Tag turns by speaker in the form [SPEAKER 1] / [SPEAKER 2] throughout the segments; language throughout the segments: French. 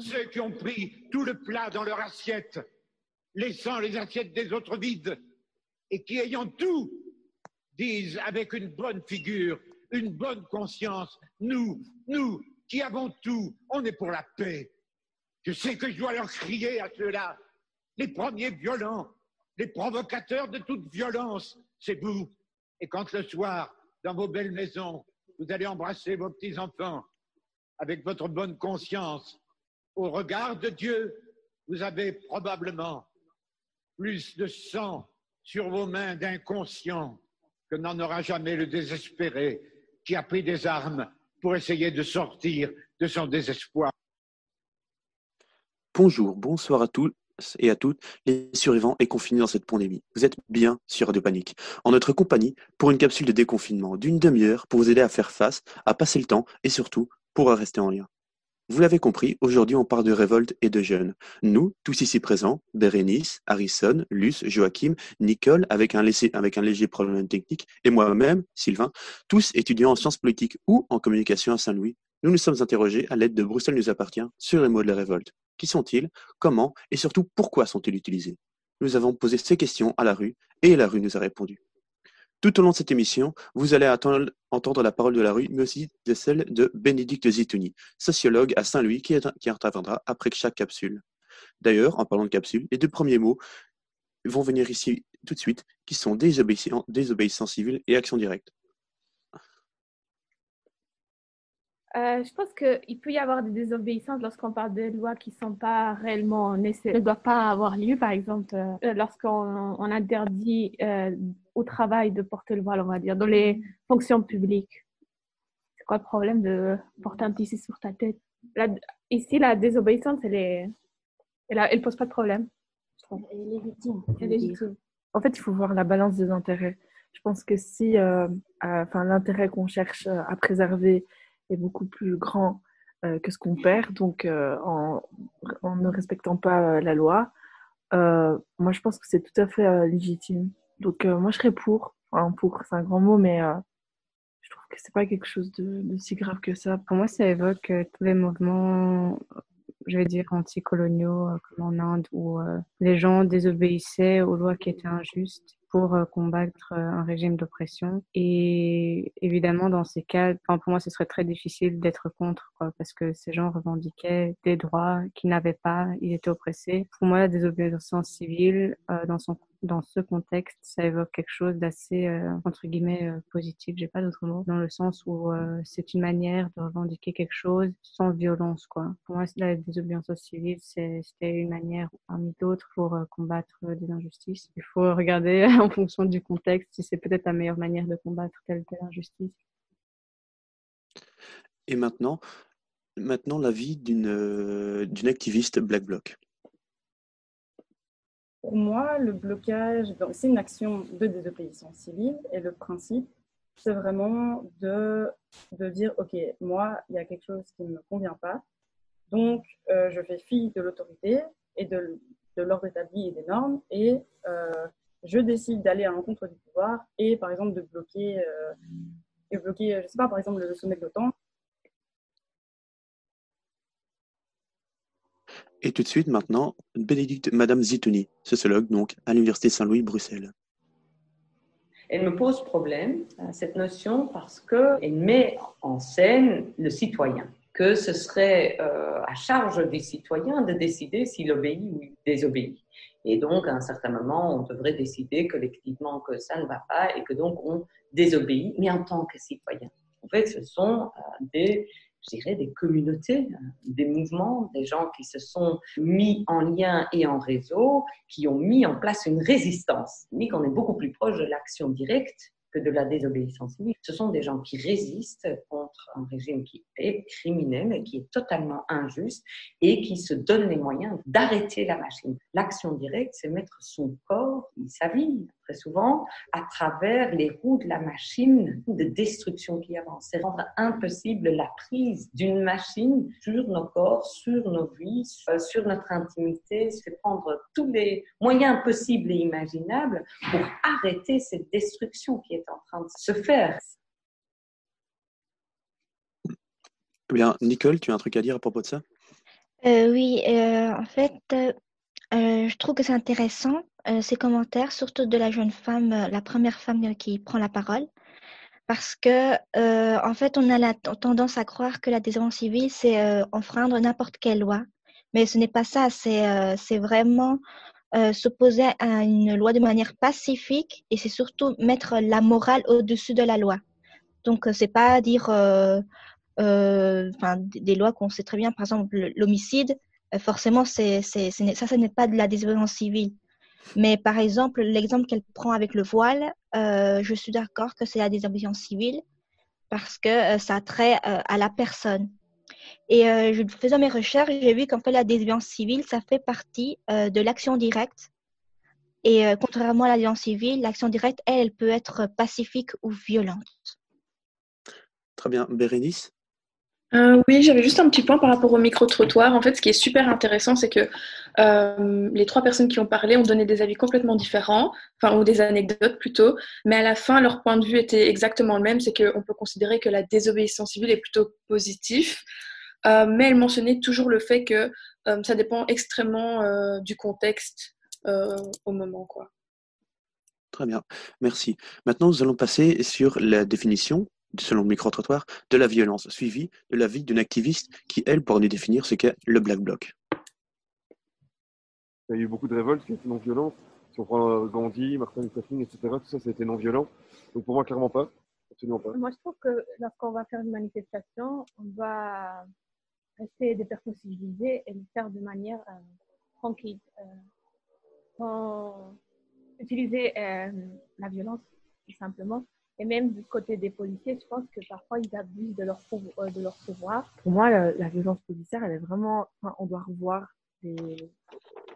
[SPEAKER 1] Ceux qui ont pris tout le plat dans leur assiette, laissant les assiettes des autres vides, et qui, ayant tout, disent avec une bonne figure, une bonne conscience, nous, nous, qui avons tout, on est pour la paix. Je sais que je dois leur crier à ceux-là, les premiers violents, les provocateurs de toute violence, c'est vous. Et quand le soir, dans vos belles maisons, vous allez embrasser vos petits-enfants avec votre bonne conscience, au regard de Dieu, vous avez probablement plus de sang sur vos mains d'inconscient que n'en aura jamais le désespéré qui a pris des armes pour essayer de sortir de son désespoir.
[SPEAKER 2] Bonjour, bonsoir à tous et à toutes les survivants et confinés dans cette pandémie. Vous êtes bien sur Radio Panique, en notre compagnie pour une capsule de déconfinement d'une demi-heure pour vous aider à faire face, à passer le temps et surtout pour rester en lien. Vous l'avez compris, aujourd'hui on parle de révolte et de jeunes. Nous, tous ici présents, Bérénice, Harrison, Luce, Joachim, Nicole, avec un, avec un léger problème technique, et moi-même, Sylvain, tous étudiants en sciences politiques ou en communication à Saint-Louis, nous nous sommes interrogés à l'aide de Bruxelles nous appartient sur les mots de la révolte. Qui sont-ils? Comment? Et surtout, pourquoi sont-ils utilisés? Nous avons posé ces questions à la rue et la rue nous a répondu. Tout au long de cette émission, vous allez entendre la parole de la rue, mais aussi de celle de Bénédicte Zitouni, sociologue à Saint-Louis, qui, interviendra après chaque capsule. D'ailleurs, en parlant de capsule, les deux premiers mots vont venir ici tout de suite, qui sont désobéissance civile et action directe.
[SPEAKER 3] Euh, je pense qu'il peut y avoir des désobéissances lorsqu'on parle de lois qui ne sont pas réellement nécessaires, ne doivent pas avoir lieu. Par exemple, euh, lorsqu'on interdit euh, au travail de porter le voile, on va dire, dans les fonctions publiques. C'est quoi le problème de porter un tissu sur ta tête? Ici, la désobéissance, elle ne pose pas de problème.
[SPEAKER 4] Elle est légitime.
[SPEAKER 3] Elle est légitime.
[SPEAKER 5] En fait, il faut voir la balance des intérêts. Je pense que si enfin, l'intérêt qu'on cherche à préserver est beaucoup plus grand euh, que ce qu'on perd. Donc, euh, en, ne respectant pas euh, la loi, moi, je pense que c'est tout à fait légitime. Donc, moi, je serais pour. Enfin, pour, c'est un grand mot, mais je trouve que c'est pas quelque chose de, de, si grave que ça.
[SPEAKER 6] Pour moi, ça évoque tous les mouvements, je vais dire, anticoloniaux, comme en Inde, où les gens désobéissaient aux lois qui étaient injustes pour euh, combattre euh, un régime d'oppression. Et évidemment, dans ces cas, pour moi, ce serait très difficile d'être contre, quoi, parce que ces gens revendiquaient des droits qu'ils n'avaient pas, ils étaient oppressés. Pour moi, la désobéissance civile, euh, dans son dans ce contexte, ça évoque quelque chose d'assez, euh, entre guillemets, euh, positif, j'ai pas d'autre mot, dans le sens où euh, c'est une manière de revendiquer quelque chose sans violence, quoi. Pour moi, la désobéissance civile, c'était une manière parmi d'autres pour combattre des injustices. Il faut regarder en fonction du contexte si c'est peut-être la meilleure manière de combattre telle ou telle injustice.
[SPEAKER 2] Et maintenant, maintenant l'avis d'une d'une activiste Black Bloc.
[SPEAKER 7] Pour moi, le blocage, c'est une action de désobéissance civile et le principe, c'est vraiment de, dire, OK, moi, il y a quelque chose qui ne me convient pas, donc euh, je fais fi de l'autorité et de, de l'ordre établi et des normes et euh, je décide d'aller à l'encontre du pouvoir et par exemple de bloquer, euh, de bloquer je sais pas, par exemple le sommet de l'OTAN
[SPEAKER 2] Et tout de suite maintenant, Bénédicte, Madame Zitouni, sociologue donc à l'Université Saint-Louis, Bruxelles.
[SPEAKER 8] Elle me pose problème, euh, cette notion, parce qu'elle met en scène le citoyen, que ce serait euh, à charge des citoyens de décider s'il obéit ou désobéit. Et donc, à un certain moment, on devrait décider collectivement que ça ne va pas et que donc on désobéit, mais en tant que citoyen. En fait, ce sont euh, des je dirais, des communautés, des mouvements, des gens qui se sont mis en lien et en réseau, qui ont mis en place une résistance. Mais qu'on est beaucoup plus proche de l'action directe que de la désobéissance. Ce sont des gens qui résistent contre un régime qui est criminel et qui est totalement injuste et qui se donnent les moyens d'arrêter la machine. L'action directe, c'est mettre son corps, sa vie, très souvent, à travers les roues de la machine de destruction qui avance. C'est rendre impossible la prise d'une machine sur nos corps, sur nos vies, sur notre intimité. C'est prendre tous les moyens possibles et imaginables pour arrêter cette destruction qui est en train de se faire.
[SPEAKER 2] Bien, Nicole, tu as un truc à dire à propos de ça?
[SPEAKER 4] Euh, oui, euh, en fait, euh, euh, je trouve que c'est intéressant euh, ces commentaires, surtout de la jeune femme, euh, la première femme qui prend la parole, parce que euh, en fait, on a la tendance à croire que la désobéissance civile, c'est euh, enfreindre n'importe quelle loi, mais ce n'est pas ça. C'est euh, vraiment euh, s'opposer à une loi de manière pacifique et c'est surtout mettre la morale au-dessus de la loi. Donc, euh, c'est pas dire euh, euh, des lois qu'on sait très bien, par exemple l'homicide, euh, forcément, c'est, ça, ce n'est pas de la désobéissance civile. Mais par exemple, l'exemple qu'elle prend avec le voile, euh, je suis d'accord que c'est la désobéissance civile parce que euh, ça a trait euh, à la personne. Et euh, je faisant mes recherches, j'ai vu qu'en fait, la désobéissance civile, ça fait partie euh, de l'action directe. Et euh, contrairement à la désobéissance civile, l'action directe, elle, elle peut être pacifique ou violente.
[SPEAKER 2] Très bien. Bérénice?
[SPEAKER 9] Euh, oui, j'avais juste un petit point par rapport au micro-trottoir. En fait, ce qui est super intéressant, c'est que euh, les trois personnes qui ont parlé ont donné des avis complètement différents, enfin, ou des anecdotes plutôt, mais à la fin, leur point de vue était exactement le même, c'est qu'on peut considérer que la désobéissance civile est plutôt positif, euh, mais elle mentionnait toujours le fait que ça dépend extrêmement du contexte au moment.
[SPEAKER 2] Très bien. Merci. Maintenant, nous allons passer sur la définition, selon le micro-trottoir, de la violence, suivie de l'avis d'une activiste qui, elle, pourra nous définir ce qu'est le Black Bloc.
[SPEAKER 10] Il y a eu beaucoup de révoltes qui étaient non violentes. Si on prend euh, Gandhi, Martin Luther King, etc., tout ça, ça a été non violent. Donc pour moi, clairement pas. Absolument pas.
[SPEAKER 3] Moi, je trouve que lorsqu'on va faire une manifestation, on va rester des personnes civilisées et le faire de manière euh, tranquille. Euh, sans utiliser euh, la violence, tout simplement. Et même du côté des policiers, je pense que parfois ils abusent de leur, euh, pouvoir.
[SPEAKER 5] Pour moi, la, violence policière, elle est vraiment. enfin, on doit revoir les-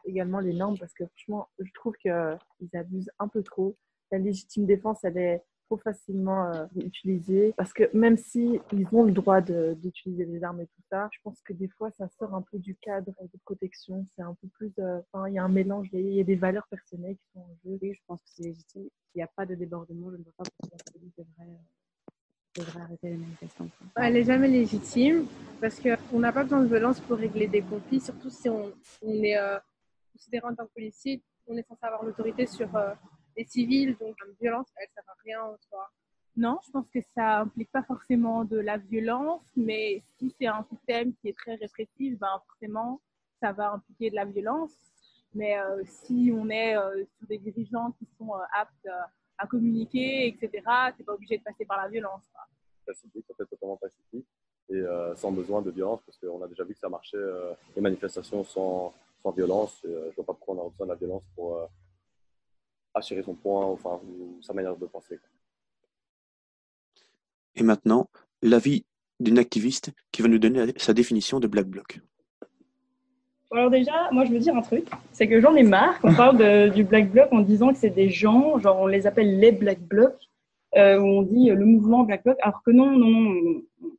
[SPEAKER 5] également les normes parce que franchement, je trouve qu'ils abusent un peu trop. La légitime défense, elle est trop facilement euh, utilisée parce que même si ils ont le droit de- d'utiliser les armes et tout ça, je pense que des fois, ça sort un peu du cadre de protection. C'est un peu plus. euh, Enfin, il y a un mélange, il y a- il des valeurs personnelles qui sont en jeu.
[SPEAKER 6] Oui, je pense que c'est légitime. S'il n'y a pas de débordement, je ne vois pas pourquoi la police devrait, euh, devrait arrêter les manifestants. quoi.
[SPEAKER 11] Elle n'est jamais légitime parce qu'on n'a pas besoin de violence pour régler des conflits, surtout si on, on est euh, considéré en tant que policier, on est censé avoir l'autorité sur euh, les civils, donc la violence, elle ne sert à rien en soi.
[SPEAKER 3] Non, je pense que ça implique pas forcément de la violence, mais si c'est un système qui est très répressif, ben forcément, ça va impliquer de la violence. Mais euh, si on est euh, sur des dirigeants qui sont euh, aptes euh, à communiquer, etc., c'est pas obligé de passer par la violence. quoi.
[SPEAKER 10] Pacifique, ça peut être totalement pacifique et euh, sans besoin de violence parce qu'on a déjà vu que ça marchait, euh, les manifestations sans, sans violence. Et, euh, je vois pas pourquoi on a besoin de la violence pour euh, assurer son point, enfin, ou sa manière de penser. quoi.
[SPEAKER 2] Et maintenant, l'avis d'une activiste qui va nous donner sa définition de Black Bloc.
[SPEAKER 7] Alors déjà, moi je veux dire un truc, c'est que j'en ai marre qu'on parle de- du Black Bloc en disant que c'est des gens, genre on les appelle les Black Blocs, euh, où on dit le mouvement Black Bloc, alors que non, non, non, non, non.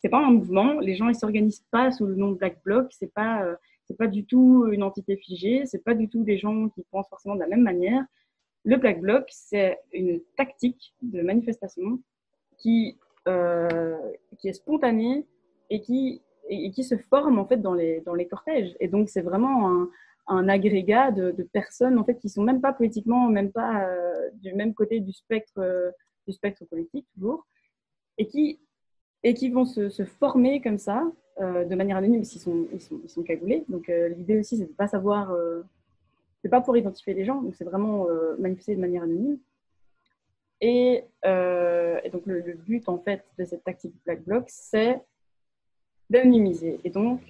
[SPEAKER 7] c'est pas un mouvement, les gens ils s'organisent pas sous le nom de Black Bloc, c'est pas, euh, c'est pas du tout une entité figée, c'est pas du tout des gens qui pensent forcément de la même manière. Le Black Bloc, c'est une tactique de manifestation qui, euh, est spontanée et qui, se forme en fait dans les, cortèges. Et donc c'est vraiment un, agrégat de, personnes en fait qui sont même pas politiquement, même pas euh, du même côté du spectre, euh, du spectre politique toujours, et qui, vont se, former comme ça de manière anonyme s'ils sont, ils sont, cagoulés. Donc l'idée aussi c'est de pas savoir, c'est pas pour identifier les gens, donc c'est vraiment euh, manifester de manière anonyme. Et, euh, donc le, but en fait de cette tactique Black Bloc, c'est d'anonymiser et donc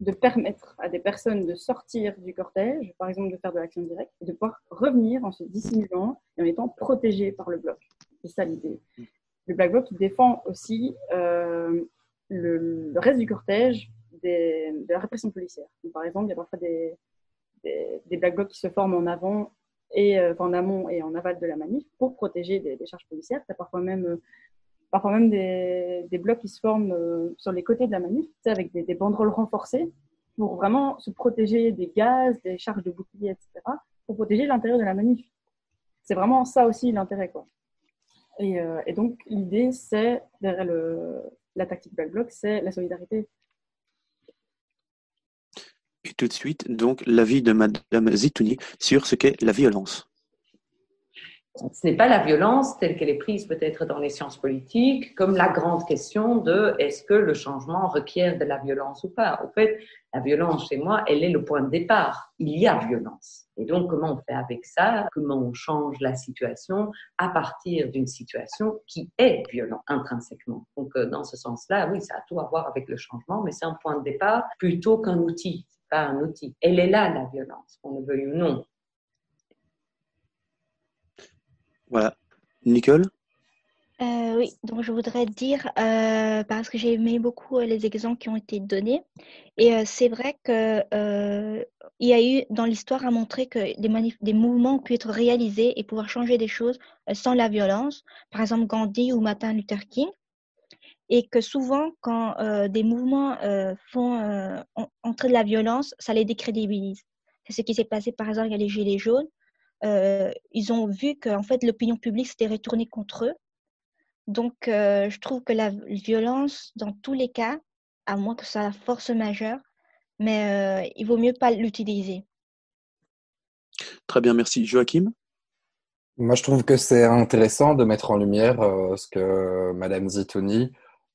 [SPEAKER 7] de permettre à des personnes de sortir du cortège, par exemple de faire de l'action directe, et de pouvoir revenir en se dissimulant et en étant protégés par le bloc. C'est ça l'idée. Le Black Bloc défend aussi euh, le, reste du cortège de la répression policière. Donc, par exemple, il y a parfois des, des, Black Blocs qui se forment en avant et euh, en amont et en aval de la manif pour protéger des, charges policières. Il y a parfois même, euh, parfois même des, des blocs qui se forment euh, sur les côtés de la manif, tu avec des, banderoles renforcées pour vraiment se protéger des gaz, des charges de boucliers, etc., pour protéger l'intérieur de la manif. C'est vraiment ça aussi l'intérêt, quoi. Et, donc l'idée, c'est derrière la tactique Black Bloc, c'est la solidarité.
[SPEAKER 2] Tout de suite donc l'avis de Madame Zitouni sur ce qu'est la violence.
[SPEAKER 8] Ce n'est pas la violence telle qu'elle est prise peut-être dans les sciences politiques comme la grande question de est-ce que le changement requiert de la violence ou pas. Au fait, la violence chez moi, elle est le point de départ. Il y a violence. Et donc, comment on fait avec ça? Comment on change la situation à partir d'une situation qui est violente intrinsèquement? Donc, euh, dans ce sens-là, oui, ça a tout à voir avec le changement, mais c'est un point de départ plutôt qu'un outil. Pas un outil. Elle est là, la violence, qu'on le veuille ou non.
[SPEAKER 2] Voilà. Nicole?
[SPEAKER 4] Euh, oui, donc je voudrais dire, euh, parce que j'ai aimé beaucoup euh, les exemples qui ont été donnés, et euh, c'est vrai que euh, il y a eu dans l'histoire à montrer que des, mouvements ont pu être réalisés et pouvoir changer des choses euh, sans la violence, par exemple Gandhi ou Martin Luther King, et que souvent quand euh, des mouvements euh, font euh, en- entrer de la violence, ça les décrédibilise. C'est ce qui s'est passé par exemple avec les Gilets jaunes. Euh, ils ont vu que en fait l'opinion publique s'était retournée contre eux. Donc, euh, je trouve que la violence, dans tous les cas, à moins que ça soit la force majeure, mais euh, il vaut mieux pas l'utiliser.
[SPEAKER 2] Très bien, merci. Joachim?
[SPEAKER 12] Moi, je trouve que c'est intéressant de mettre en lumière euh, ce que Madame Zitouni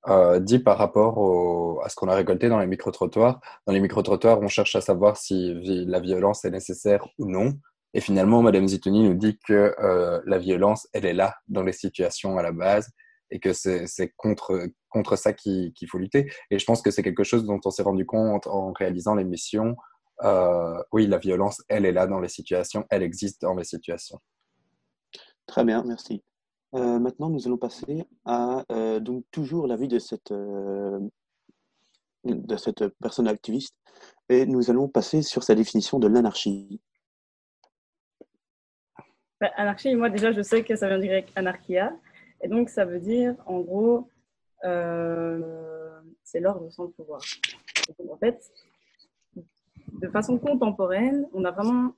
[SPEAKER 12] euh, dit par rapport à ce qu'on a récolté dans les micro-trottoirs. Dans les micro-trottoirs, on cherche à savoir si la violence est nécessaire ou non. Et finalement, Madame Zitouni nous dit que euh, la violence, elle est là dans les situations à la base et que c'est contre, contre ça qu'il qu'il faut lutter. Et je pense que c'est quelque chose dont on s'est rendu compte en réalisant l'émission. Euh, oui, la violence, elle est là dans les situations, elle existe dans les situations.
[SPEAKER 2] Très bien, merci. Euh, maintenant, nous allons passer à euh, donc toujours l'avis de cette euh, de cette personne activiste et nous allons passer sur sa définition de l'anarchie.
[SPEAKER 7] Bah, anarchie, moi déjà, je sais que ça vient du grec anarchia. Et donc, ça veut dire, en gros, euh, c'est l'ordre sans pouvoir. En fait, de façon contemporaine, on a vraiment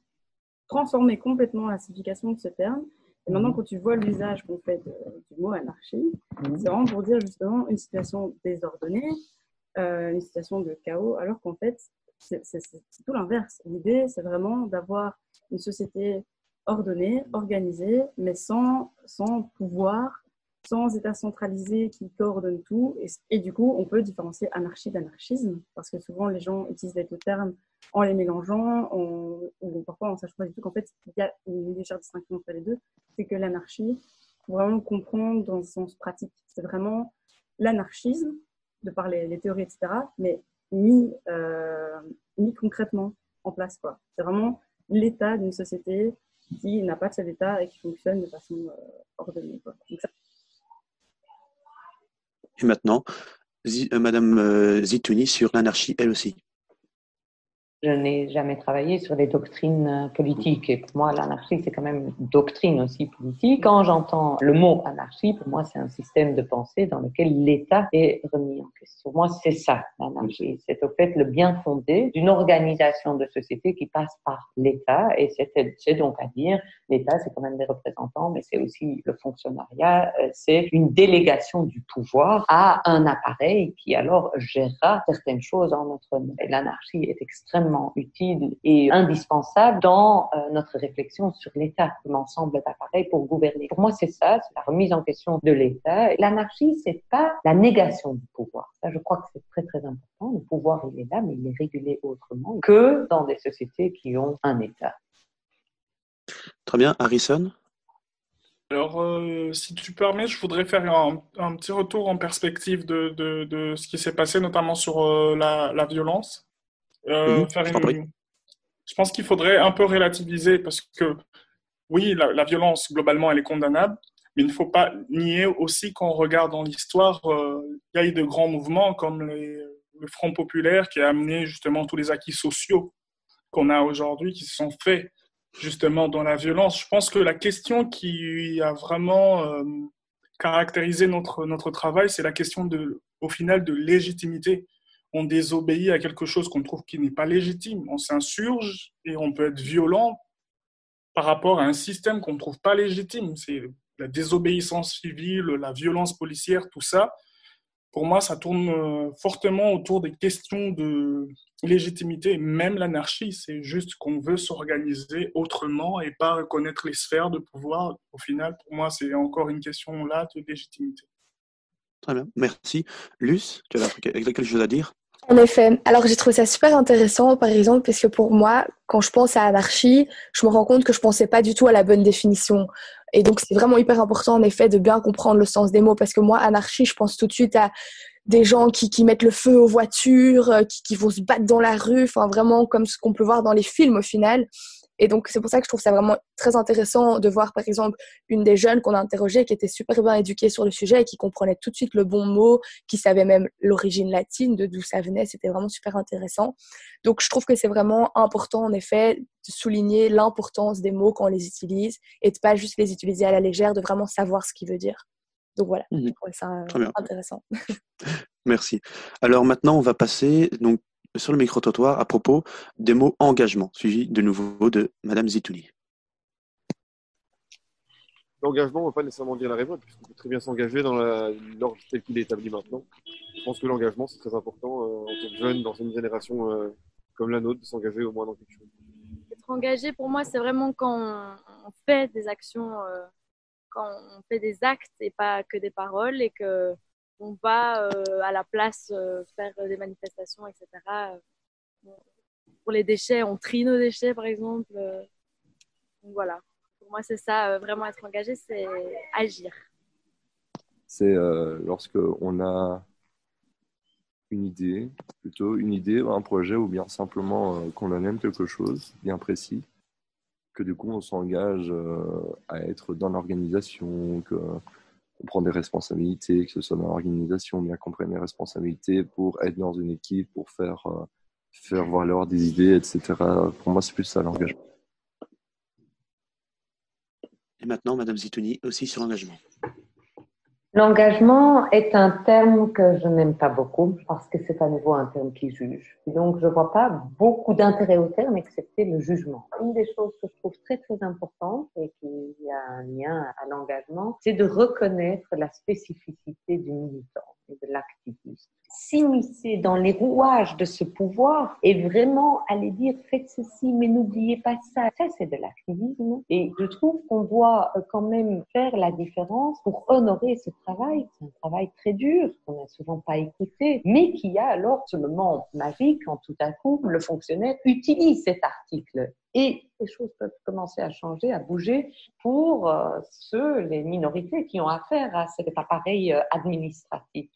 [SPEAKER 7] transformé complètement la signification de ce terme. Et maintenant, quand tu vois l'usage qu'on fait de- du mot anarchie, c'est vraiment pour dire justement une situation désordonnée, euh, une situation de chaos, alors qu'en fait, c'est tout l'inverse. L'idée, c'est vraiment d'avoir une société ordonnée, organisée, mais sans, sans pouvoir, sans État centralisé qui coordonne tout. Et, et du coup, on peut différencier anarchie d'anarchisme, parce que souvent les gens utilisent les deux termes en les mélangeant, en- ou parfois en sachant pas du tout qu'en fait, il y a une légère distinction entre les deux. C'est que l'anarchie, vraiment comprendre dans le sens pratique. C'est vraiment l'anarchisme, de par les, théories, etc., mais mis, euh, mis concrètement en place. quoi. C'est vraiment l'état d'une société qui n'a pas de seul état et qui fonctionne de façon euh, ordonnée. Quoi. Donc ça,
[SPEAKER 2] Et maintenant, euh, Madame euh, Zitouni sur l'anarchie, elle aussi.
[SPEAKER 8] Je n'ai jamais travaillé sur les doctrines euh, politiques et pour moi l'anarchie c'est quand même une doctrine aussi politique. Quand j'entends le mot anarchie, pour moi c'est un système de pensée dans lequel l'État est remis en question. Pour moi c'est ça l'anarchie, c'est au fait le bien fondé d'une organisation de société qui passe par l'État et c'est donc à dire l'État c'est quand même des représentants mais c'est aussi le fonctionnariat, euh, c'est une délégation du pouvoir à un appareil qui alors gérera certaines choses en notre nom. Et l'anarchie est extrêmement utile et indispensable dans euh, notre réflexion sur l'État, l'ensemble d'appareils pour gouverner. Pour moi, c'est ça, c'est la remise en question de l'État. L'anarchie, c'est pas la négation du pouvoir. Ça, je crois que c'est très très important. Le pouvoir, il est là, mais il est régulé autrement que dans des sociétés qui ont un État.
[SPEAKER 2] Très bien, Harrison?
[SPEAKER 13] Alors, euh, si tu permets, je voudrais faire un, un petit retour en perspective de, de, de ce qui s'est passé, notamment sur euh, la, la violence. Euh,
[SPEAKER 2] Mhm,
[SPEAKER 13] faire
[SPEAKER 2] je
[SPEAKER 13] une- pense qu'il faudrait un peu relativiser parce que, oui, la, la violence, globalement, elle est condamnable, mais il ne faut pas nier aussi qu'on regarde dans l'histoire, euh, il y a eu de grands mouvements comme les- le Front populaire qui a amené justement tous les acquis sociaux qu'on a aujourd'hui qui se sont faits justement dans la violence. Je pense que la question qui a vraiment euh, caractérisé notre, notre travail, c'est la question de, au final de légitimité. On désobéit à quelque chose qu'on trouve qui n'est pas légitime. On s'insurge et on peut être violent par rapport à un système qu'on ne trouve pas légitime. C'est la désobéissance civile, la violence policière, tout ça. pour moi, ça tourne euh, fortement autour des questions de légitimité. Même l'anarchie, c'est juste qu'on veut s'organiser autrement et pas reconnaître les sphères de pouvoir. Au final, pour moi, c'est encore une question là de légitimité.
[SPEAKER 2] Très bien, merci. Luce, tu as quelque chose à dire?
[SPEAKER 14] En effet. Alors j'ai trouvé ça super intéressant, par exemple, parce que pour moi, quand je pense à anarchie, je me rends compte que je pensais pas du tout à la bonne définition. Et donc c'est vraiment hyper important, en effet, de bien comprendre le sens des mots, parce que moi, anarchie, je pense tout de suite à des gens qui, qui mettent le feu aux voitures, euh, qui, qui vont se battre dans la rue, enfin vraiment comme ce qu'on peut voir dans les films au final. Et donc, c'est pour ça que je trouve ça vraiment très intéressant de voir, par exemple, une des jeunes qu'on a interrogées qui était super bien éduquée sur le sujet et qui comprenait tout de suite le bon mot, qui savait même l'origine latine, de d'où ça venait. C'était vraiment super intéressant. Donc, je trouve que c'est vraiment important, en effet, de souligner l'importance des mots quand on les utilise et de pas juste les utiliser à la légère, de vraiment savoir ce qu'il veut dire. Donc voilà, je mmh trouve ça euh, intéressant.
[SPEAKER 2] Merci. Alors maintenant, on va passer donc sur le micro-trottoir à propos des mots engagement, suivi de nouveau de Madame Zitouni.
[SPEAKER 15] L'engagement ne va pas nécessairement dire la révolte, puisqu'on peut très bien s'engager dans l'ordre tel qu'il est établi maintenant. Je pense que l'engagement, c'est très important euh, en tant que jeune, dans une génération euh, comme la nôtre, de s'engager au moins dans quelque chose.
[SPEAKER 16] Être engagé, pour moi, c'est vraiment quand on, fait des actions, euh, quand on fait des actes et pas que des paroles, et que on va euh, à la place euh, faire des manifestations, etc. Pour les déchets, on trie nos déchets, par exemple. Donc voilà. Pour moi, c'est ça, euh, vraiment être engagé, c'est agir.
[SPEAKER 15] C'est lorsque on a une idée, plutôt une idée, un projet, ou bien simplement qu'on en aime quelque chose bien précis, que du coup on s'engage à être dans l'organisation, que on prend des responsabilités, que ce soit dans l'organisation, bien qu'on prenne responsabilités pour être dans une équipe, pour faire, euh, faire valoir des idées, etc. Pour moi, c'est plus ça l'engagement.
[SPEAKER 2] Et maintenant, Madame Zitouni, aussi sur l'engagement.
[SPEAKER 8] L'engagement est un terme que je n'aime pas beaucoup parce que c'est à nouveau un terme qui juge. Donc, je ne vois pas beaucoup d'intérêt au terme excepté le jugement. Une des choses que je trouve très, très importante et qui a un lien à l'engagement, c'est de reconnaître la spécificité du militant et de l'activiste s'immiscer dans les rouages de ce pouvoir et vraiment aller dire faites ceci, mais n'oubliez pas ça. Ça, c'est de l'activisme. Et je trouve qu'on doit euh, quand même faire la différence pour honorer ce travail. C'est un travail très dur, qu'on n'a souvent pas écouté, mais qui a alors ce moment magique quand tout à coup le fonctionnaire utilise cet article. Et les choses peuvent commencer à changer, à bouger pour euh, ceux, les minorités qui ont affaire à cet appareil euh, administratif.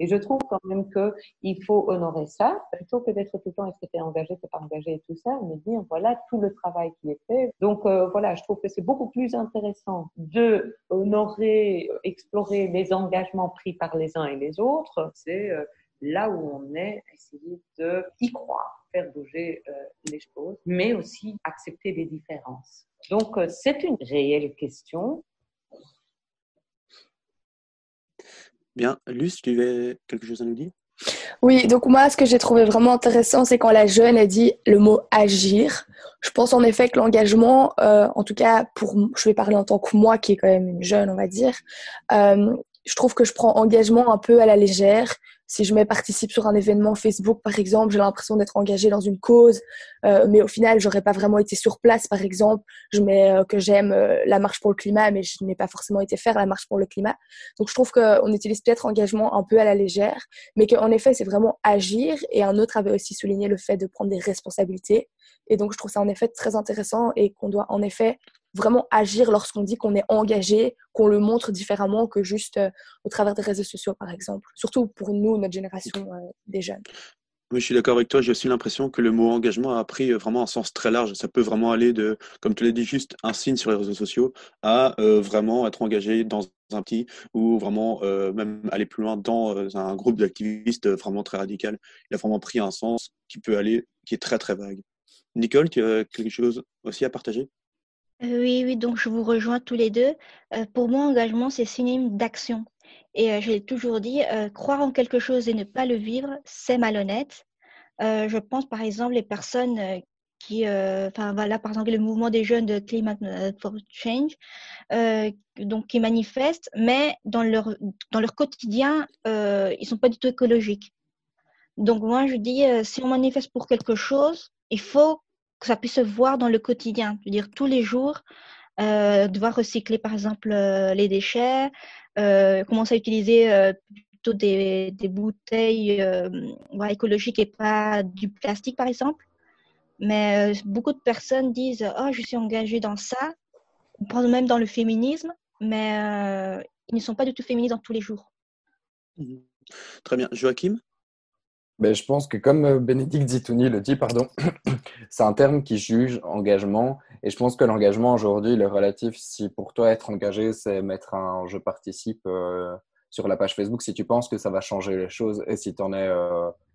[SPEAKER 8] Et je trouve quand même qu'il faut honorer ça, plutôt que d'être tout le temps est-ce que tu es engagé, tu pas engagé et tout ça, mais dire voilà tout le travail qui est fait. Donc euh, voilà, je trouve que c'est beaucoup plus intéressant de honorer, explorer les engagements pris par les uns et les autres. C'est euh, là où on est, essayer de y croire, faire bouger euh, les choses, mais aussi accepter les différences. Donc c'est une réelle question
[SPEAKER 2] Bien. Luce, tu avais quelque chose à nous dire?
[SPEAKER 14] Oui, donc moi, ce que j'ai trouvé vraiment intéressant, c'est quand la jeune a dit le mot agir. Je pense en effet que l'engagement, euh, en tout cas, pour, je vais parler en tant que moi, qui est quand même une jeune, on va dire, euh, je trouve que je prends engagement un peu à la légère si je me participe sur un événement Facebook, par exemple, j'ai l'impression d'être engagée dans une cause, euh, mais au final, j'aurais pas vraiment été sur place, par exemple. Je mets euh, que j'aime euh, la marche pour le climat, mais je n'ai pas forcément été faire la marche pour le climat. Donc, je trouve qu'on utilise peut-être engagement un peu à la légère, mais qu'en effet, c'est vraiment agir. Et un autre avait aussi souligné le fait de prendre des responsabilités. Et donc, je trouve ça en effet très intéressant et qu'on doit en effet vraiment agir lorsqu'on dit qu'on est engagé, qu'on le montre différemment que juste euh, au travers des réseaux sociaux, par exemple. Surtout pour nous, notre génération euh, des jeunes.
[SPEAKER 2] Oui, je suis d'accord avec toi. J'ai aussi l'impression que le mot engagement a pris euh, vraiment un sens très large. Ça peut vraiment aller de, comme tu l'as dit, juste un signe sur les réseaux sociaux à vraiment être engagé dans un petit ou vraiment même aller plus loin dans un groupe d'activistes vraiment très radical. Il a vraiment pris un sens qui peut aller, qui est très très vague. Nicole, tu as quelque chose aussi à partager?
[SPEAKER 4] Euh, oui, oui, donc je vous rejoins tous les deux. Euh, pour moi, engagement, c'est synonyme d'action. Et euh, je l'ai toujours dit, croire en quelque chose et ne pas le vivre, c'est malhonnête. je pense par exemple les personnes qui, euh, enfin voilà, par exemple le mouvement des jeunes de Climate for Change, euh, donc qui manifestent, mais dans leur dans leur quotidien, euh, ils sont pas du tout écologiques. Donc moi je dis, si on manifeste pour quelque chose, il faut que ça puisse se voir dans le quotidien, je veux dire tous les jours, devoir recycler par exemple les déchets, commencer à utiliser plutôt des, des bouteilles écologiques et pas du plastique par exemple. Mais euh, beaucoup de personnes disent Oh, je suis engagée dans ça, même dans le féminisme, mais euh, ils ne sont pas du tout féministes dans tous les jours.
[SPEAKER 2] Mhm. Très bien. Joachim?
[SPEAKER 12] Ben, Je pense que, comme euh, Bénédicte Zitouni le dit, pardon, c'est un terme qui juge engagement. Et je pense que l'engagement aujourd'hui, il est relatif. Si pour toi, être engagé, c'est mettre un je participe sur la page Facebook, si tu penses que ça va changer les choses et si tu en es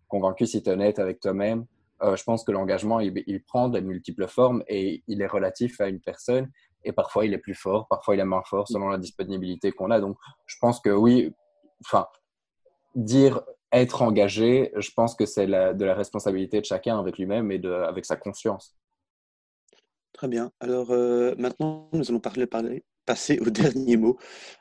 [SPEAKER 12] convaincu, si tu es honnête avec toi-même, euh, je pense que l'engagement, il, prend de multiples formes et il est relatif à une personne. Et parfois, il est plus fort, parfois, il est moins fort selon la disponibilité qu'on a. Donc, je pense que oui, enfin, dire être engagé, je pense que c'est de la responsabilité de chacun avec lui-même et avec sa conscience.
[SPEAKER 2] Très bien. Alors euh, maintenant, nous allons passer au dernier mot,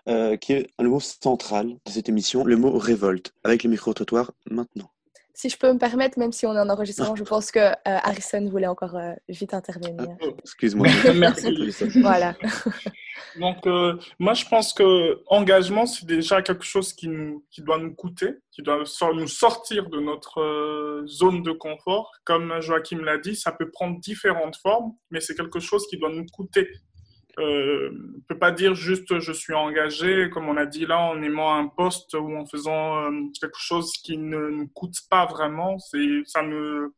[SPEAKER 2] euh, qui est un mot central de cette émission, le mot révolte, avec le micro-trottoir maintenant
[SPEAKER 14] si je peux me permettre, même si on est en enregistrement, je pense que euh, Harrison voulait encore euh, vite intervenir.
[SPEAKER 2] Ah, oh, excuse-moi.
[SPEAKER 13] Merci.
[SPEAKER 14] voilà.
[SPEAKER 13] Donc, euh, moi, je pense que engagement, c'est déjà quelque chose qui, nous, qui doit nous coûter, qui doit nous sortir de notre zone de confort. Comme Joachim l'a dit, ça peut prendre différentes formes, mais c'est quelque chose qui doit nous coûter euh, on peut pas dire juste je suis engagé, comme on a dit là, en aimant un poste ou en faisant euh, quelque chose qui ne nous coûte pas vraiment. Ça ne,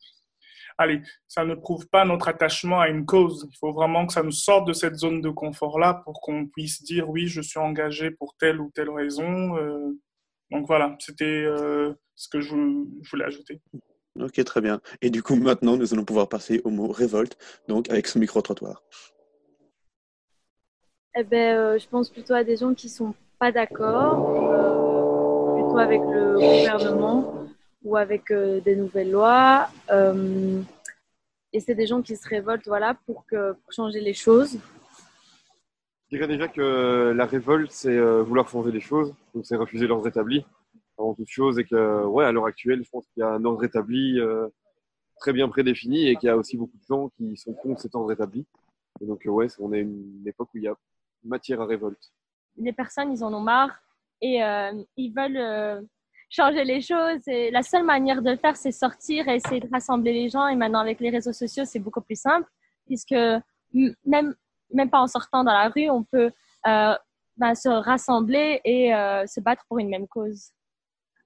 [SPEAKER 13] allez, ça ne prouve pas notre attachement à une cause. Il faut vraiment que ça nous sorte de cette zone de confort-là pour qu'on puisse dire oui, je suis engagé pour telle ou telle raison. Euh. donc voilà, c'était ce que je voulais ajouter.
[SPEAKER 2] Ok, très bien. Et du coup, maintenant, nous allons pouvoir passer au mot révolte, donc avec ce micro-trottoir
[SPEAKER 16] eh ben, euh, je pense plutôt à des gens qui sont pas d'accord, euh, plutôt avec le gouvernement ou avec euh, des nouvelles lois. et c'est des gens qui se révoltent voilà, pour, que, changer les choses.
[SPEAKER 10] Je dirais déjà que la révolte, c'est vouloir changer les choses, donc c'est refuser l'ordre établi avant toute chose, et que, ouais, à l'heure actuelle, je pense qu'il y a un ordre établi très bien prédéfini et qu'il y a aussi beaucoup de gens qui sont contre cet ordre établi. Et donc, ouais, on est une époque où il y a matière à révolte
[SPEAKER 3] Les personnes, ils en ont marre et euh, ils veulent euh, changer les choses. Et la seule manière de le faire, c'est sortir et essayer de rassembler les gens. Et maintenant, avec les réseaux sociaux, c'est beaucoup plus simple, puisque même, même pas en sortant dans la rue, on peut euh, ben, se rassembler et se battre pour une même cause.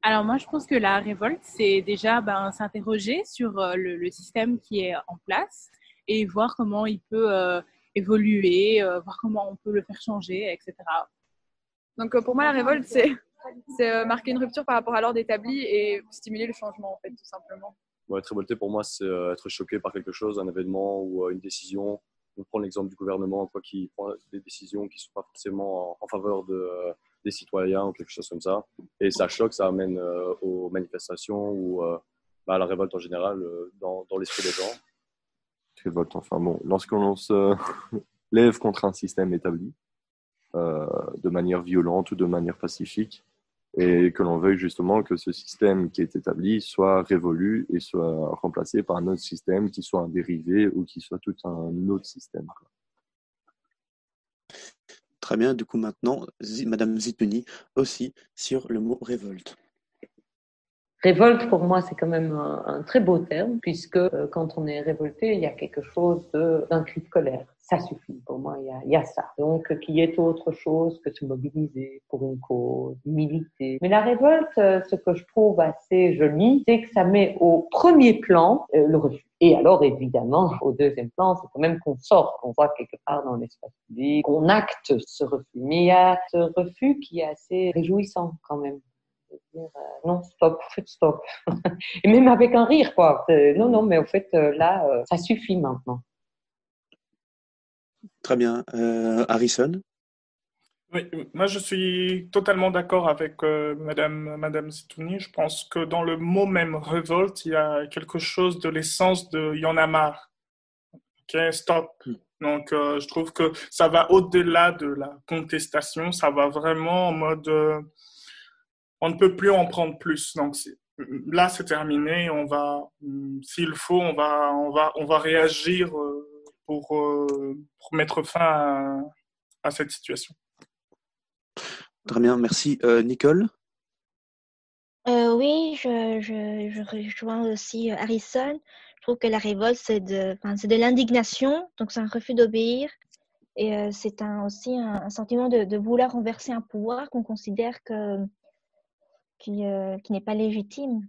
[SPEAKER 17] Alors moi, je pense que la révolte, c'est déjà ben, s'interroger sur le, le, système qui est en place et voir comment il peut évoluer, euh, voir comment on peut le faire changer, etc.
[SPEAKER 11] Donc euh, pour moi, la révolte, c'est euh, marquer une rupture par rapport à l'ordre établi et stimuler le changement, en fait, tout simplement.
[SPEAKER 10] être révolté, pour moi, c'est être choqué par quelque chose, un événement ou une décision. On prend l'exemple du gouvernement quoi, qui prend des décisions qui ne sont pas forcément en, faveur de, des citoyens ou quelque chose comme ça. Et ça choque, ça amène aux manifestations ou bah, à la révolte en général dans, dans l'esprit des gens
[SPEAKER 15] révolte. Enfin bon, lorsqu'on se lève contre un système établi, euh, de manière violente ou de manière pacifique, et que l'on veuille justement que ce système qui est établi soit révolu et soit remplacé par un autre système qui soit un dérivé ou qui soit tout un autre système.
[SPEAKER 2] Très bien, du coup maintenant, Madame Zitouni aussi sur le mot révolte.
[SPEAKER 8] Révolte, pour moi, c'est quand même un, très beau terme, puisque euh, quand on est révolté, il y a quelque chose d'un cri de colère. Ça suffit, pour moi, il y a, y a ça. Donc, qu'il y ait autre chose que se mobiliser pour une cause, militer. Mais la révolte, euh, ce que je trouve assez joli, c'est que ça met au premier plan euh, le refus. Et alors, évidemment, au deuxième plan, c'est quand même qu'on sort, qu'on voit quelque part dans l'espace public, qu'on acte ce refus. Mais il y a ce refus qui est assez réjouissant quand même dire euh, non, stop, stop. Et même avec un rire, quoi. Non, non, mais au fait, euh, là, euh, ça suffit maintenant.
[SPEAKER 2] Très bien. Harrison?
[SPEAKER 13] Oui, moi je suis totalement d'accord avec Madame, Madame Zitouni. Je pense que dans le mot même révolte, il y a quelque chose de l'essence de il y en a marre. Ok, stop. Donc, euh, je trouve que ça va au-delà de la contestation. Ça va vraiment en mode, euh, on ne peut plus en prendre plus. Donc, là, c'est terminé. On va, s'il faut, on va, on va, on va réagir euh, pour, pour mettre fin à, à, cette situation.
[SPEAKER 2] Très bien, merci. Nicole?
[SPEAKER 4] Oui, je, je, je rejoins aussi Harrison. Je trouve que la révolte, c'est de, c'est de l'indignation, donc c'est un refus d'obéir. Et euh, c'est un, aussi un, sentiment de, de, vouloir renverser un pouvoir qu'on considère que, qui, euh, qui n'est pas légitime.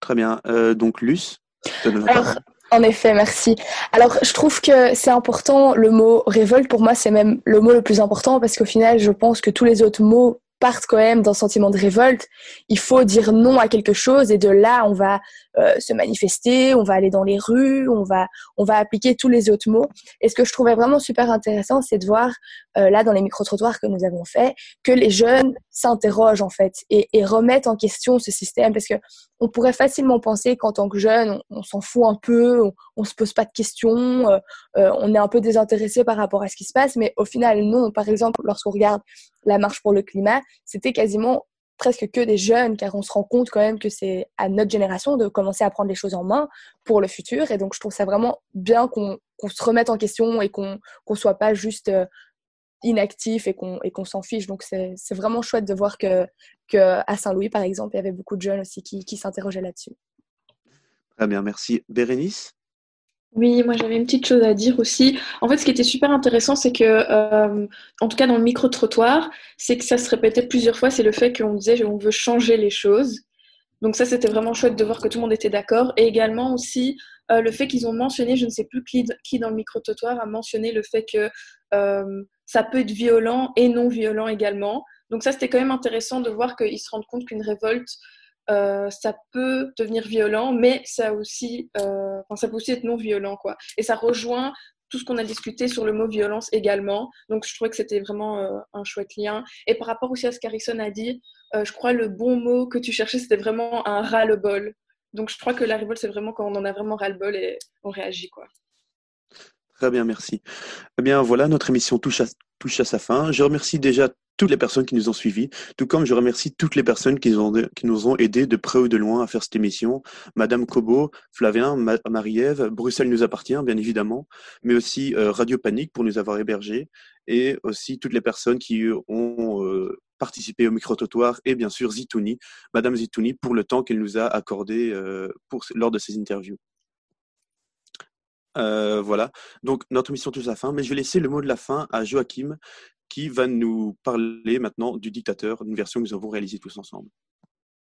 [SPEAKER 2] Très bien. Euh, donc, Luce
[SPEAKER 14] Alors, en effet, merci. Alors, je trouve que c'est important, le mot révolte, pour moi, c'est même le mot le plus important parce qu'au final, je pense que tous les autres mots partent quand même d'un sentiment de révolte. Il faut dire non à quelque chose et de là, on va euh, se manifester, on va aller dans les rues, on va, on va appliquer tous les autres mots. Et ce que je trouvais vraiment super intéressant, c'est de voir euh, là dans les micro-trottoirs que nous avons fait, que les jeunes s'interrogent en fait et, et, remettent en question ce système parce que on pourrait facilement penser qu'en tant que jeune, on, s'en fout un peu, on, on, se pose pas de questions, euh, euh, on est un peu désintéressé par rapport à ce qui se passe, mais au final non. Par exemple, lorsqu'on regarde la marche pour le climat, c'était quasiment presque que des jeunes, car on se rend compte quand même que c'est à notre génération de commencer à prendre les choses en main pour le futur. Et donc, je trouve ça vraiment bien qu'on se remette en question et qu'on ne soit pas juste euh, inactif et qu'on s'en fiche. Donc, c'est vraiment chouette de voir que, que à Saint-Louis, par exemple, il y avait beaucoup de jeunes aussi qui, qui s'interrogeaient là-dessus.
[SPEAKER 2] Très bien, merci. Bérénice?
[SPEAKER 9] Oui, moi j'avais une petite chose à dire aussi. En fait, ce qui était super intéressant, c'est que, euh, en tout cas dans le micro-trottoir, c'est que ça se répétait plusieurs fois, c'est le fait qu'on disait qu'on veut changer les choses. Donc ça, c'était vraiment chouette de voir que tout le monde était d'accord. Et également aussi euh, le fait qu'ils ont mentionné, je ne sais plus qui, qui dans le micro-trottoir a mentionné le fait que euh, ça peut être violent et non violent également. Donc ça, c'était quand même intéressant de voir qu'ils se rendent compte qu'une révolte, euh, ça peut devenir violent, mais ça, aussi, euh, ça peut aussi être non violent. Quoi. Et ça rejoint tout ce qu'on a discuté sur le mot violence également. Donc je trouvais que c'était vraiment euh, un chouette lien. Et par rapport aussi à ce qu'Harrison a dit, je crois le bon mot que tu cherchais, c'était vraiment un ras-le-bol. Donc je crois que la révolte, c'est vraiment quand on en a vraiment ras-le-bol et on réagit. quoi.
[SPEAKER 2] Très bien, merci. Eh bien voilà, notre émission touche à, touche à sa fin. Je remercie déjà toutes les personnes qui nous ont suivis, tout comme je remercie toutes les personnes qui nous ont, aidés de près ou de loin à faire cette émission. Madame Kobo, Flavien, Marie-Ève, Bruxelles nous appartient, bien évidemment, mais aussi euh, Radio Panique pour nous avoir hébergés, et aussi toutes les personnes qui ont euh, participé au micro-trottoir, et bien sûr Zitouni, Madame Zitouni, pour le temps qu'elle nous a accordé euh, lors de ces interviews. Euh, voilà, donc notre émission touche à la fin, mais je vais laisser le mot de la fin à Joachim qui va nous parler maintenant du dictateur, une version que nous avons réalisée tous ensemble.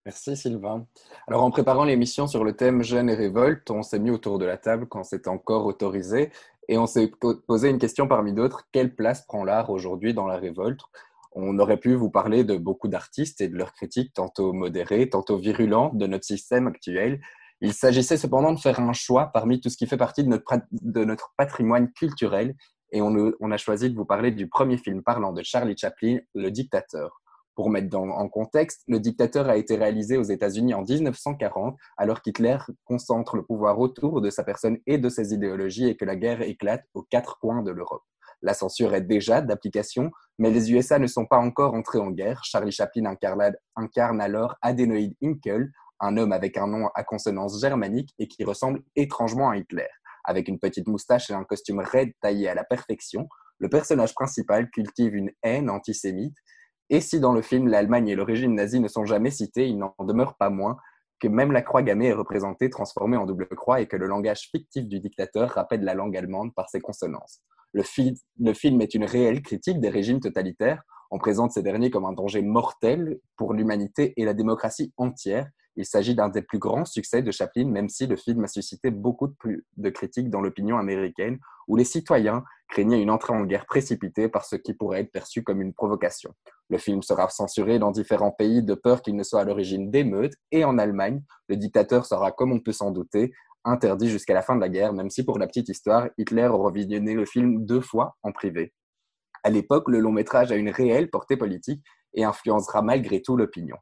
[SPEAKER 12] Merci Sylvain. Alors en préparant l'émission sur le thème Jeunes et révolte, on s'est mis autour de la table quand c'était encore autorisé et on s'est posé une question parmi d'autres, quelle place prend l'art aujourd'hui dans la révolte? On aurait pu vous parler de beaucoup d'artistes et de leurs critiques tantôt modérées, tantôt virulentes de notre système actuel, il s'agissait cependant de faire un choix parmi tout ce qui fait partie de notre, de notre patrimoine culturel et on, a choisi de vous parler du premier film parlant de Charlie Chaplin, Le Dictateur. Pour mettre en contexte, Le Dictateur a été réalisé aux États-Unis en 1940, alors qu'Hitler concentre le pouvoir autour de sa personne et de ses idéologies et que la guerre éclate aux quatre coins de l'Europe. La censure est déjà d'application, mais les USA ne sont pas encore entrés en guerre. Charlie Chaplin incarne, alors Adenoid Inkel, un homme avec un nom à consonance germanique et qui ressemble étrangement à Hitler. Avec une petite moustache et un costume raide taillé à la perfection, le personnage principal cultive une haine antisémite. Et si dans le film l'Allemagne et l'origine nazie ne sont jamais citées, il n'en demeure pas moins que même la croix gammée est représentée transformée en double croix et que le langage fictif du dictateur rappelle la langue allemande par ses consonances. Le film est une réelle critique des régimes totalitaires. On présente ces derniers comme un danger mortel pour l'humanité et la démocratie entière il s'agit d'un des plus grands succès de Chaplin, même si le film a suscité beaucoup de, plus, de critiques dans l'opinion américaine, où les citoyens craignaient une entrée en guerre précipitée par ce qui pourrait être perçu comme une provocation. Le film sera censuré dans différents pays de peur qu'il ne soit à l'origine d'émeutes, et en Allemagne, le dictateur sera, comme on peut s'en douter, interdit jusqu'à la fin de la guerre, même si pour la petite histoire, Hitler aura visionné le film deux fois en privé. À l'époque, le long métrage a une réelle portée politique et influencera malgré tout l'opinion.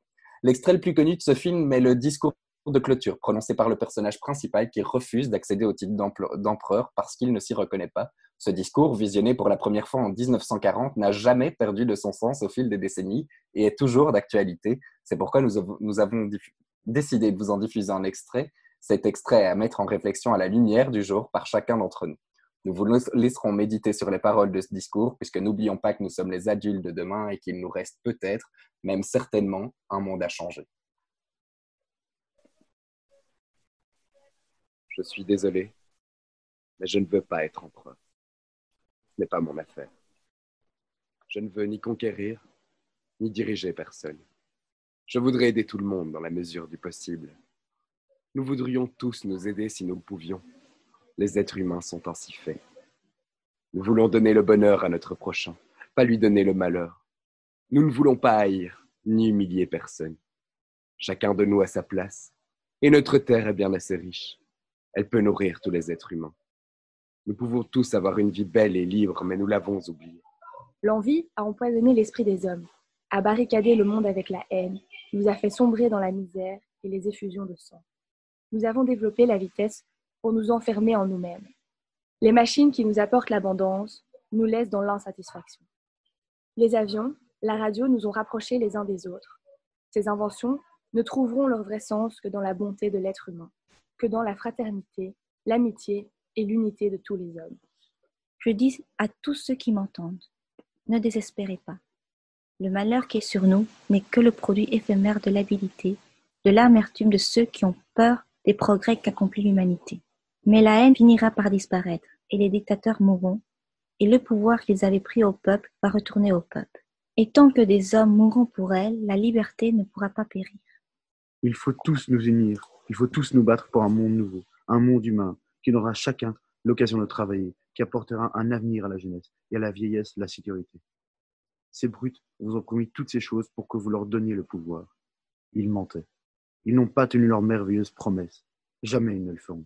[SPEAKER 12] L'extrait le plus connu de ce film est le discours de clôture prononcé par le personnage principal qui refuse d'accéder au titre d'empereur parce qu'il ne s'y reconnaît pas. Ce discours, visionné pour la première fois en 1940, n'a jamais perdu de son sens au fil des décennies et est toujours d'actualité. C'est pourquoi nous, avons décidé de vous en diffuser un extrait. Cet extrait est à mettre en réflexion à la lumière du jour par chacun d'entre nous. Nous vous laisserons méditer sur les paroles de ce discours, puisque n'oublions pas que nous sommes les adultes de demain et qu'il nous reste peut-être, même certainement, un monde à changer.
[SPEAKER 18] Je suis désolé, mais je ne veux pas être empereur. Ce n'est pas mon affaire. Je ne veux ni conquérir, ni diriger personne. Je voudrais aider tout le monde dans la mesure du possible. Nous voudrions tous nous aider si nous le pouvions. Les êtres humains sont ainsi faits. Nous voulons donner le bonheur à notre prochain, pas lui donner le malheur. Nous ne voulons pas haïr, ni humilier personne. Chacun de nous a sa place, et notre terre est bien assez riche. Elle peut nourrir tous les êtres humains. Nous pouvons tous avoir une vie belle et libre, mais nous l'avons oubliée.
[SPEAKER 19] L'envie a empoisonné l'esprit des hommes, a barricadé le monde avec la haine, nous a fait sombrer dans la misère et les effusions de sang. Nous avons développé la vitesse pour nous enfermer en nous-mêmes. Les machines qui nous apportent l'abondance nous laissent dans l'insatisfaction. Les avions, la radio nous ont rapprochés les uns des autres. Ces inventions ne trouveront leur vrai sens que dans la bonté de l'être humain que dans la fraternité, l'amitié et l'unité de tous les hommes.
[SPEAKER 4] Je dis à tous ceux qui m'entendent, ne désespérez pas. Le malheur qui est sur nous n'est que le produit éphémère de l'habilité, de l'amertume de ceux qui ont peur des progrès qu'accomplit l'humanité. Mais la haine finira par disparaître, et les dictateurs mourront, et le pouvoir qu'ils avaient pris au peuple va retourner au peuple. Et tant que des hommes mourront pour elle, la liberté ne pourra pas périr.
[SPEAKER 20] Il faut tous nous unir il faut tous nous battre pour un monde nouveau, un monde humain, qui n'aura chacun l'occasion de travailler, qui apportera un avenir à la jeunesse et à la vieillesse la sécurité. Ces brutes vous ont promis toutes ces choses pour que vous leur donniez le pouvoir. Ils mentaient. Ils n'ont pas tenu leur merveilleuse promesse. Jamais ils ne le feront.